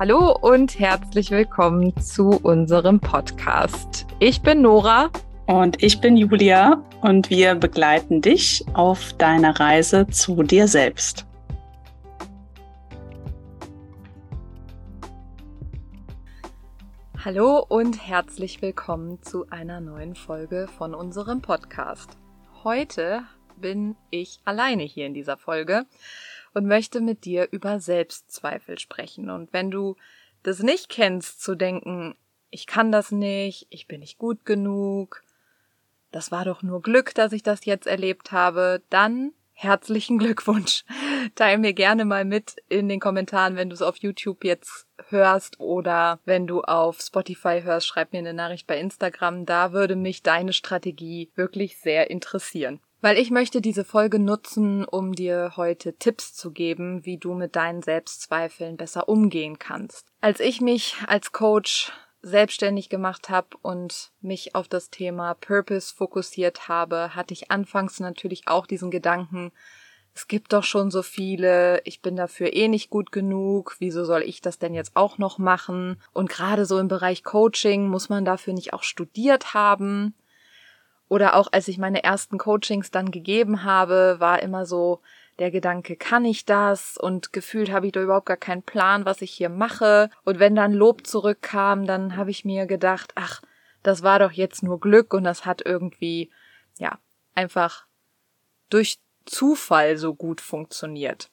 Hallo und herzlich willkommen zu unserem Podcast. Ich bin Nora. Und ich bin Julia und wir begleiten dich auf deiner Reise zu dir selbst. Hallo und herzlich willkommen zu einer neuen Folge von unserem Podcast. Heute bin ich alleine hier in dieser Folge und möchte mit dir über Selbstzweifel sprechen. Und wenn du das nicht kennst, zu denken, ich kann das nicht, ich bin nicht gut genug, das war doch nur Glück, dass ich das jetzt erlebt habe, dann herzlichen Glückwunsch. Teil mir gerne mal mit in den Kommentaren, wenn du es auf YouTube jetzt hörst oder wenn du auf Spotify hörst, schreib mir eine Nachricht bei Instagram. Da würde mich deine Strategie wirklich sehr interessieren. Weil ich möchte diese Folge nutzen, um dir heute Tipps zu geben, wie du mit deinen Selbstzweifeln besser umgehen kannst. Als ich mich als Coach selbstständig gemacht habe und mich auf das Thema Purpose fokussiert habe, hatte ich anfangs natürlich auch diesen Gedanken, es gibt doch schon so viele, ich bin dafür eh nicht gut genug, wieso soll ich das denn jetzt auch noch machen? Und gerade so im Bereich Coaching muss man dafür nicht auch studiert haben. Oder auch als ich meine ersten Coachings dann gegeben habe, war immer so der Gedanke, kann ich das? Und gefühlt habe ich da überhaupt gar keinen Plan, was ich hier mache. Und wenn dann Lob zurückkam, dann habe ich mir gedacht, ach, das war doch jetzt nur Glück und das hat irgendwie, ja, einfach durch Zufall so gut funktioniert.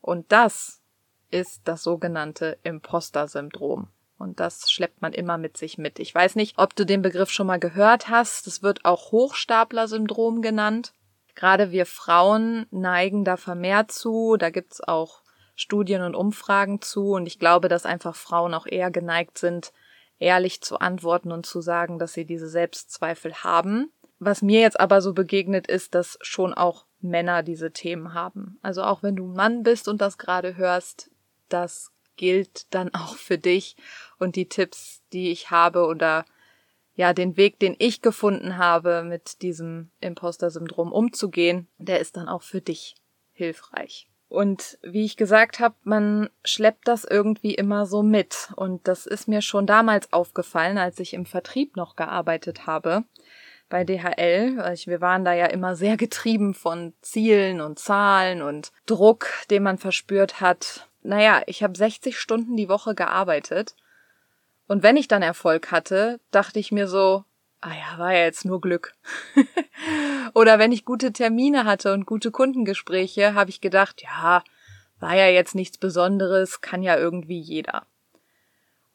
Und das ist das sogenannte Imposter-Syndrom. Und das schleppt man immer mit sich mit. Ich weiß nicht, ob du den Begriff schon mal gehört hast. Das wird auch Hochstapler-Syndrom genannt. Gerade wir Frauen neigen da vermehrt zu. Da gibt's auch Studien und Umfragen zu. Und ich glaube, dass einfach Frauen auch eher geneigt sind, ehrlich zu antworten und zu sagen, dass sie diese Selbstzweifel haben. Was mir jetzt aber so begegnet ist, dass schon auch Männer diese Themen haben. Also auch wenn du Mann bist und das gerade hörst, das gilt dann auch für dich und die Tipps, die ich habe oder ja, den Weg, den ich gefunden habe, mit diesem Imposter-Syndrom umzugehen, der ist dann auch für dich hilfreich. Und wie ich gesagt habe, man schleppt das irgendwie immer so mit. Und das ist mir schon damals aufgefallen, als ich im Vertrieb noch gearbeitet habe bei DHL. Wir waren da ja immer sehr getrieben von Zielen und Zahlen und Druck, den man verspürt hat. Naja, ich habe 60 Stunden die Woche gearbeitet und wenn ich dann Erfolg hatte, dachte ich mir so, ah ja, war ja jetzt nur Glück. Oder wenn ich gute Termine hatte und gute Kundengespräche, habe ich gedacht, ja, war ja jetzt nichts Besonderes, kann ja irgendwie jeder.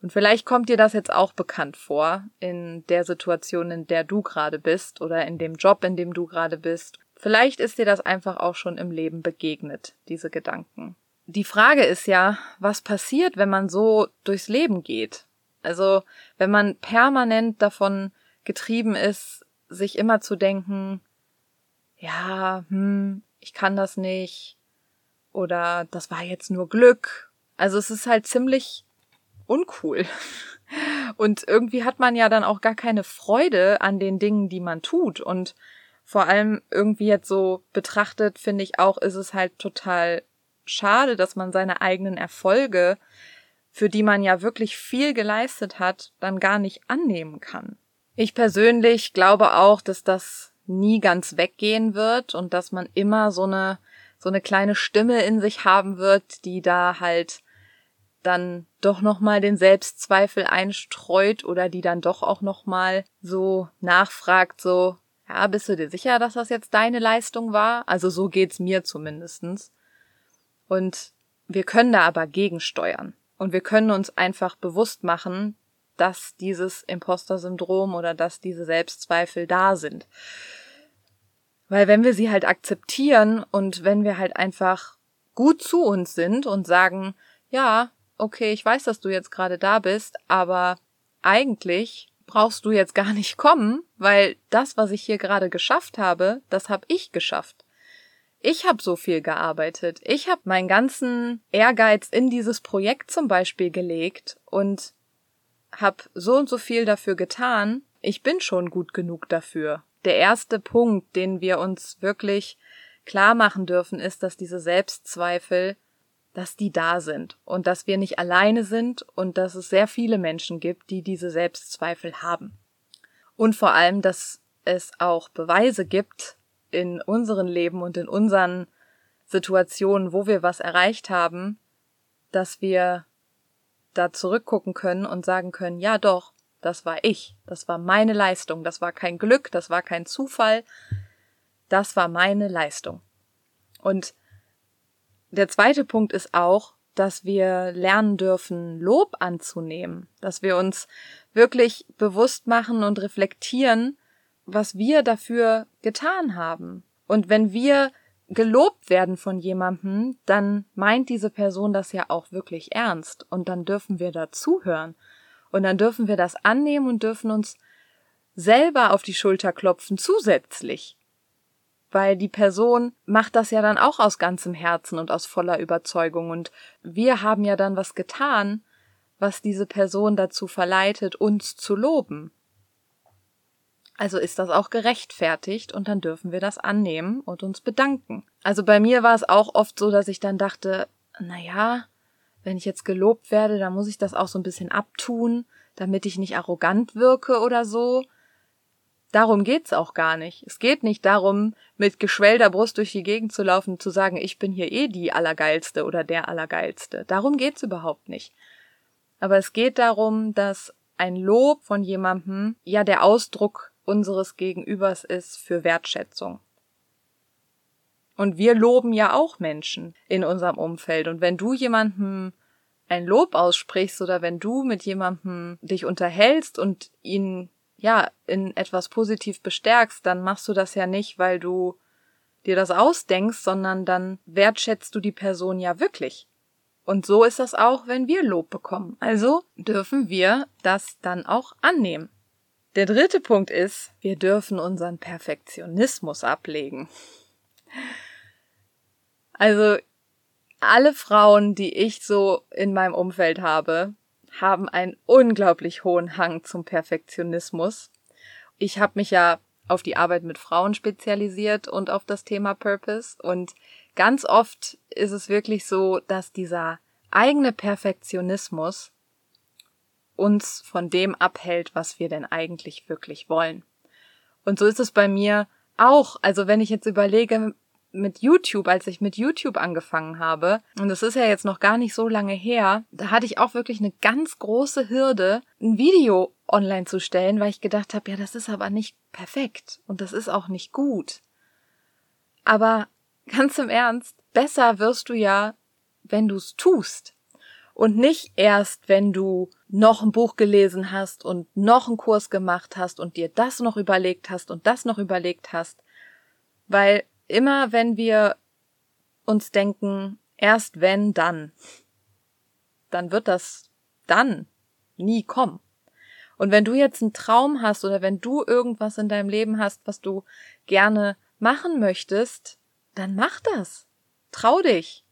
Und vielleicht kommt dir das jetzt auch bekannt vor, in der Situation, in der du gerade bist oder in dem Job, in dem du gerade bist. Vielleicht ist dir das einfach auch schon im Leben begegnet, diese Gedanken. Die Frage ist ja, was passiert, wenn man so durchs Leben geht? Also wenn man permanent davon getrieben ist, sich immer zu denken, ja, hm, ich kann das nicht oder das war jetzt nur Glück. Also es ist halt ziemlich uncool. Und irgendwie hat man ja dann auch gar keine Freude an den Dingen, die man tut. Und vor allem irgendwie jetzt so betrachtet, finde ich auch, ist es halt total schade, dass man seine eigenen Erfolge für die man ja wirklich viel geleistet hat, dann gar nicht annehmen kann. Ich persönlich glaube auch, dass das nie ganz weggehen wird und dass man immer so eine so eine kleine Stimme in sich haben wird, die da halt dann doch noch mal den Selbstzweifel einstreut oder die dann doch auch noch mal so nachfragt so ja, bist du dir sicher, dass das jetzt deine Leistung war? Also so geht's mir zumindestens. Und wir können da aber gegensteuern. Und wir können uns einfach bewusst machen, dass dieses Imposter-Syndrom oder dass diese Selbstzweifel da sind. Weil wenn wir sie halt akzeptieren und wenn wir halt einfach gut zu uns sind und sagen, ja, okay, ich weiß, dass du jetzt gerade da bist, aber eigentlich brauchst du jetzt gar nicht kommen, weil das, was ich hier gerade geschafft habe, das habe ich geschafft. Ich habe so viel gearbeitet. Ich habe meinen ganzen Ehrgeiz in dieses Projekt zum Beispiel gelegt und habe so und so viel dafür getan. Ich bin schon gut genug dafür. Der erste Punkt, den wir uns wirklich klar machen dürfen, ist, dass diese Selbstzweifel dass die da sind und dass wir nicht alleine sind und dass es sehr viele Menschen gibt, die diese Selbstzweifel haben. Und vor allem, dass es auch Beweise gibt in unseren Leben und in unseren Situationen, wo wir was erreicht haben, dass wir da zurückgucken können und sagen können, ja doch, das war ich, das war meine Leistung, das war kein Glück, das war kein Zufall, das war meine Leistung. Und der zweite Punkt ist auch, dass wir lernen dürfen, Lob anzunehmen, dass wir uns wirklich bewusst machen und reflektieren, was wir dafür getan haben. Und wenn wir gelobt werden von jemandem, dann meint diese Person das ja auch wirklich ernst und dann dürfen wir dazuhören und dann dürfen wir das annehmen und dürfen uns selber auf die Schulter klopfen zusätzlich. Weil die Person macht das ja dann auch aus ganzem Herzen und aus voller Überzeugung und wir haben ja dann was getan, was diese Person dazu verleitet, uns zu loben. Also ist das auch gerechtfertigt und dann dürfen wir das annehmen und uns bedanken. Also bei mir war es auch oft so, dass ich dann dachte, na ja, wenn ich jetzt gelobt werde, dann muss ich das auch so ein bisschen abtun, damit ich nicht arrogant wirke oder so. Darum geht's auch gar nicht. Es geht nicht darum, mit geschwellter Brust durch die Gegend zu laufen und zu sagen, ich bin hier eh die Allergeilste oder der Allergeilste. Darum geht's überhaupt nicht. Aber es geht darum, dass ein Lob von jemandem ja der Ausdruck unseres Gegenübers ist für Wertschätzung. Und wir loben ja auch Menschen in unserem Umfeld. Und wenn du jemandem ein Lob aussprichst oder wenn du mit jemandem dich unterhältst und ihn ja in etwas positiv bestärkst, dann machst du das ja nicht, weil du dir das ausdenkst, sondern dann wertschätzt du die Person ja wirklich. Und so ist das auch, wenn wir Lob bekommen. Also dürfen wir das dann auch annehmen. Der dritte Punkt ist, wir dürfen unseren Perfektionismus ablegen. Also alle Frauen, die ich so in meinem Umfeld habe, haben einen unglaublich hohen Hang zum Perfektionismus. Ich habe mich ja auf die Arbeit mit Frauen spezialisiert und auf das Thema Purpose und ganz oft ist es wirklich so, dass dieser eigene Perfektionismus uns von dem abhält, was wir denn eigentlich wirklich wollen. Und so ist es bei mir auch. Also wenn ich jetzt überlege, mit YouTube, als ich mit YouTube angefangen habe, und das ist ja jetzt noch gar nicht so lange her, da hatte ich auch wirklich eine ganz große Hürde, ein Video online zu stellen, weil ich gedacht habe, ja, das ist aber nicht perfekt und das ist auch nicht gut. Aber ganz im Ernst, besser wirst du ja, wenn du es tust und nicht erst, wenn du noch ein Buch gelesen hast und noch einen Kurs gemacht hast und dir das noch überlegt hast und das noch überlegt hast. Weil immer wenn wir uns denken, erst wenn, dann, dann wird das dann nie kommen. Und wenn du jetzt einen Traum hast oder wenn du irgendwas in deinem Leben hast, was du gerne machen möchtest, dann mach das. Trau dich.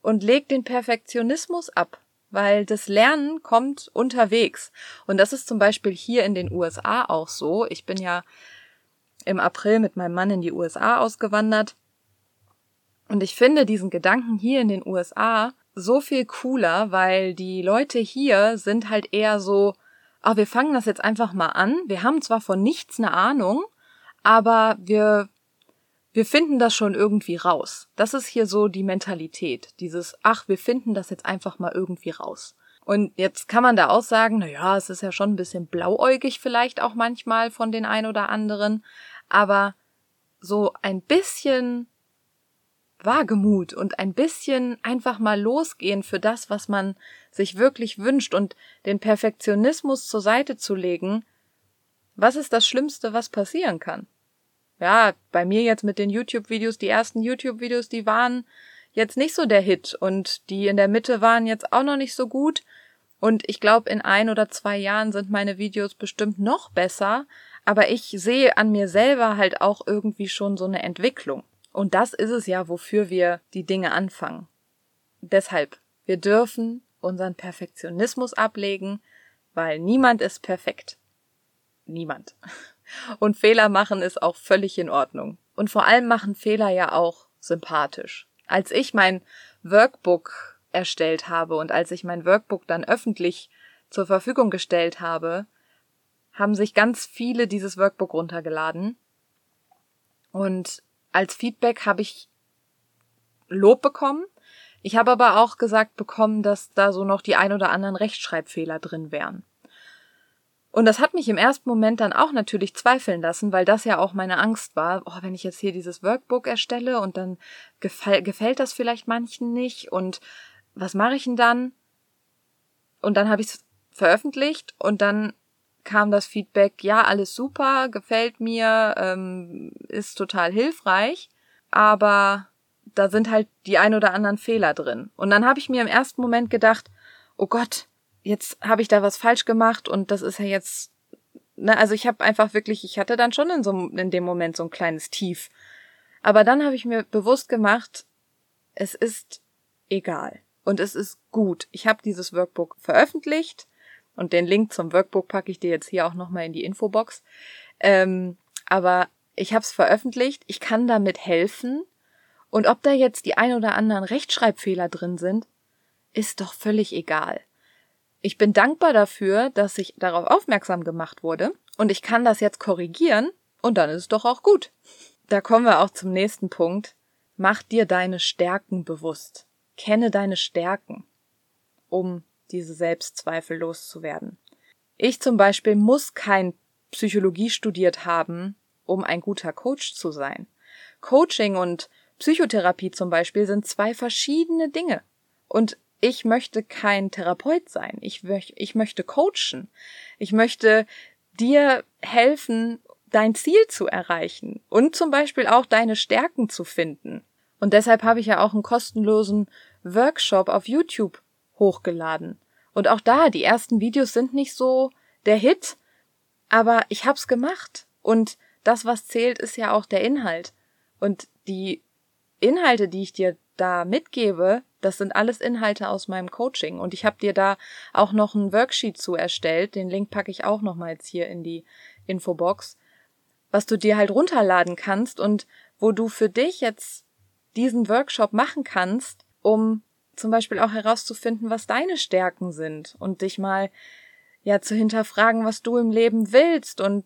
Und leg den Perfektionismus ab weil das Lernen kommt unterwegs. Und das ist zum Beispiel hier in den USA auch so. Ich bin ja im April mit meinem Mann in die USA ausgewandert. Und ich finde diesen Gedanken hier in den USA so viel cooler, weil die Leute hier sind halt eher so, ah, wir fangen das jetzt einfach mal an. Wir haben zwar von nichts eine Ahnung, aber wir wir finden das schon irgendwie raus. Das ist hier so die Mentalität. Dieses, ach, wir finden das jetzt einfach mal irgendwie raus. Und jetzt kann man da auch sagen, na ja, es ist ja schon ein bisschen blauäugig vielleicht auch manchmal von den ein oder anderen, aber so ein bisschen Wagemut und ein bisschen einfach mal losgehen für das, was man sich wirklich wünscht und den Perfektionismus zur Seite zu legen, was ist das Schlimmste, was passieren kann? Ja, bei mir jetzt mit den YouTube-Videos, die ersten YouTube-Videos, die waren jetzt nicht so der Hit und die in der Mitte waren jetzt auch noch nicht so gut. Und ich glaube, in ein oder zwei Jahren sind meine Videos bestimmt noch besser, aber ich sehe an mir selber halt auch irgendwie schon so eine Entwicklung. Und das ist es ja, wofür wir die Dinge anfangen. Deshalb, wir dürfen unseren Perfektionismus ablegen, weil niemand ist perfekt. Niemand. Und Fehler machen ist auch völlig in Ordnung. Und vor allem machen Fehler ja auch sympathisch. als ich mein Workbook erstellt habe und als ich mein Workbook dann öffentlich zur Verfügung gestellt habe, haben sich ganz viele dieses Workbook runtergeladen. Und als Feedback habe ich Lob bekommen. Ich habe aber auch gesagt bekommen, dass da so noch die ein oder anderen Rechtschreibfehler drin wären. Und das hat mich im ersten Moment dann auch natürlich zweifeln lassen, weil das ja auch meine Angst war. Oh, wenn ich jetzt hier dieses Workbook erstelle und dann gefällt, gefällt das vielleicht manchen nicht und was mache ich denn dann? Und dann habe ich es veröffentlicht und dann kam das Feedback, ja, alles super, gefällt mir, ähm, ist total hilfreich, aber da sind halt die ein oder anderen Fehler drin. Und dann habe ich mir im ersten Moment gedacht, oh Gott, jetzt habe ich da was falsch gemacht und das ist ja jetzt, ne, also ich habe einfach wirklich, ich hatte dann schon in so in dem Moment so ein kleines Tief. Aber dann habe ich mir bewusst gemacht, es ist egal und es ist gut. Ich habe dieses Workbook veröffentlicht und den Link zum Workbook packe ich dir jetzt hier auch nochmal in die Infobox. Ähm, aber ich habe es veröffentlicht, ich kann damit helfen und ob da jetzt die ein oder anderen Rechtschreibfehler drin sind, ist doch völlig egal. Ich bin dankbar dafür, dass ich darauf aufmerksam gemacht wurde und ich kann das jetzt korrigieren und dann ist es doch auch gut. Da kommen wir auch zum nächsten Punkt. Mach dir deine Stärken bewusst. Kenne deine Stärken, um diese Selbstzweifel loszuwerden. Ich zum Beispiel muss kein Psychologie studiert haben, um ein guter Coach zu sein. Coaching und Psychotherapie zum Beispiel sind zwei verschiedene Dinge. Und ich möchte kein Therapeut sein. Ich, ich möchte coachen. Ich möchte dir helfen, dein Ziel zu erreichen und zum Beispiel auch deine Stärken zu finden. Und deshalb habe ich ja auch einen kostenlosen Workshop auf YouTube hochgeladen. Und auch da, die ersten Videos sind nicht so der Hit, aber ich hab's gemacht. Und das, was zählt, ist ja auch der Inhalt. Und die Inhalte, die ich dir da mitgebe, das sind alles Inhalte aus meinem Coaching. Und ich habe dir da auch noch ein Worksheet zu erstellt, den Link packe ich auch noch mal jetzt hier in die Infobox, was du dir halt runterladen kannst und wo du für dich jetzt diesen Workshop machen kannst, um zum Beispiel auch herauszufinden, was deine Stärken sind und dich mal ja zu hinterfragen, was du im Leben willst und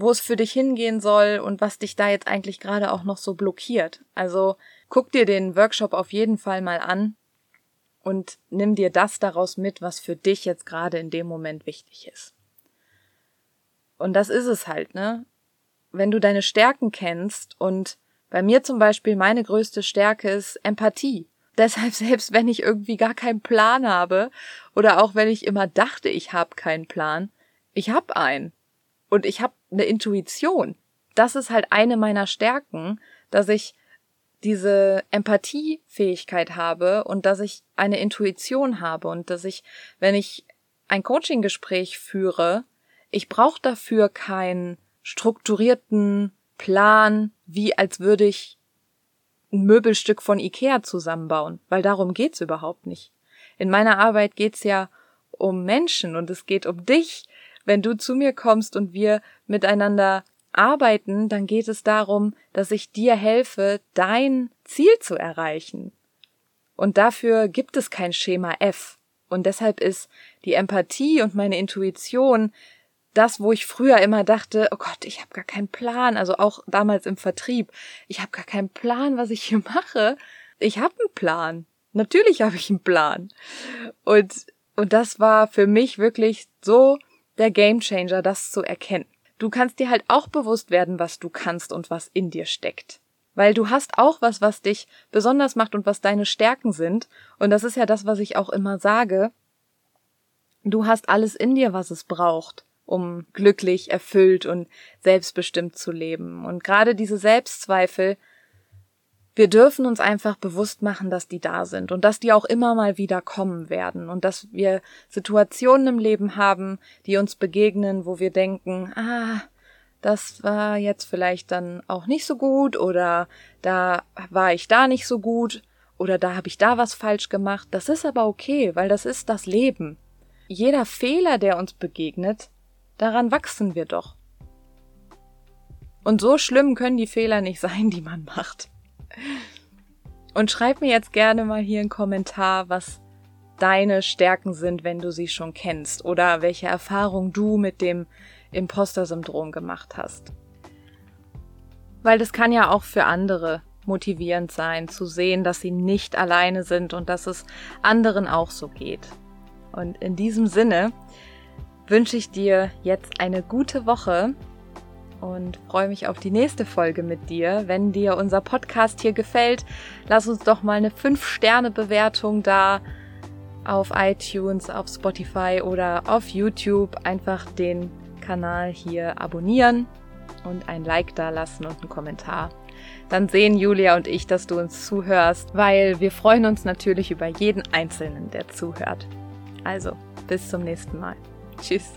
wo es für dich hingehen soll und was dich da jetzt eigentlich gerade auch noch so blockiert. Also guck dir den Workshop auf jeden Fall mal an und nimm dir das daraus mit, was für dich jetzt gerade in dem Moment wichtig ist. Und das ist es halt, ne? Wenn du deine Stärken kennst und bei mir zum Beispiel meine größte Stärke ist Empathie. Deshalb, selbst wenn ich irgendwie gar keinen Plan habe oder auch wenn ich immer dachte, ich habe keinen Plan, ich habe einen. Und ich habe eine Intuition. Das ist halt eine meiner Stärken, dass ich diese Empathiefähigkeit habe und dass ich eine Intuition habe und dass ich, wenn ich ein Coaching-Gespräch führe, ich brauche dafür keinen strukturierten Plan, wie als würde ich ein Möbelstück von Ikea zusammenbauen, weil darum geht's überhaupt nicht. In meiner Arbeit geht's ja um Menschen und es geht um dich. Wenn du zu mir kommst und wir miteinander arbeiten, dann geht es darum, dass ich dir helfe, dein Ziel zu erreichen. Und dafür gibt es kein Schema F. Und deshalb ist die Empathie und meine Intuition das, wo ich früher immer dachte, oh Gott, ich habe gar keinen Plan, also auch damals im Vertrieb, ich habe gar keinen Plan, was ich hier mache. Ich habe einen Plan. Natürlich habe ich einen Plan. Und und das war für mich wirklich so der Gamechanger, das zu erkennen. Du kannst dir halt auch bewusst werden, was du kannst und was in dir steckt. Weil du hast auch was, was dich besonders macht und was deine Stärken sind. Und das ist ja das, was ich auch immer sage. Du hast alles in dir, was es braucht, um glücklich, erfüllt und selbstbestimmt zu leben. Und gerade diese Selbstzweifel, wir dürfen uns einfach bewusst machen, dass die da sind und dass die auch immer mal wieder kommen werden und dass wir Situationen im Leben haben, die uns begegnen, wo wir denken, ah, das war jetzt vielleicht dann auch nicht so gut oder da war ich da nicht so gut oder da habe ich da was falsch gemacht. Das ist aber okay, weil das ist das Leben. Jeder Fehler, der uns begegnet, daran wachsen wir doch. Und so schlimm können die Fehler nicht sein, die man macht. Und schreib mir jetzt gerne mal hier einen Kommentar, was deine Stärken sind, wenn du sie schon kennst oder welche Erfahrung du mit dem Imposter-Syndrom gemacht hast. Weil das kann ja auch für andere motivierend sein, zu sehen, dass sie nicht alleine sind und dass es anderen auch so geht. Und in diesem Sinne wünsche ich dir jetzt eine gute Woche und freue mich auf die nächste Folge mit dir. Wenn dir unser Podcast hier gefällt, lass uns doch mal eine 5-Sterne-Bewertung da auf iTunes, auf Spotify oder auf YouTube. Einfach den Kanal hier abonnieren und ein Like da lassen und einen Kommentar. Dann sehen Julia und ich, dass du uns zuhörst, weil wir freuen uns natürlich über jeden Einzelnen, der zuhört. Also, bis zum nächsten Mal. Tschüss.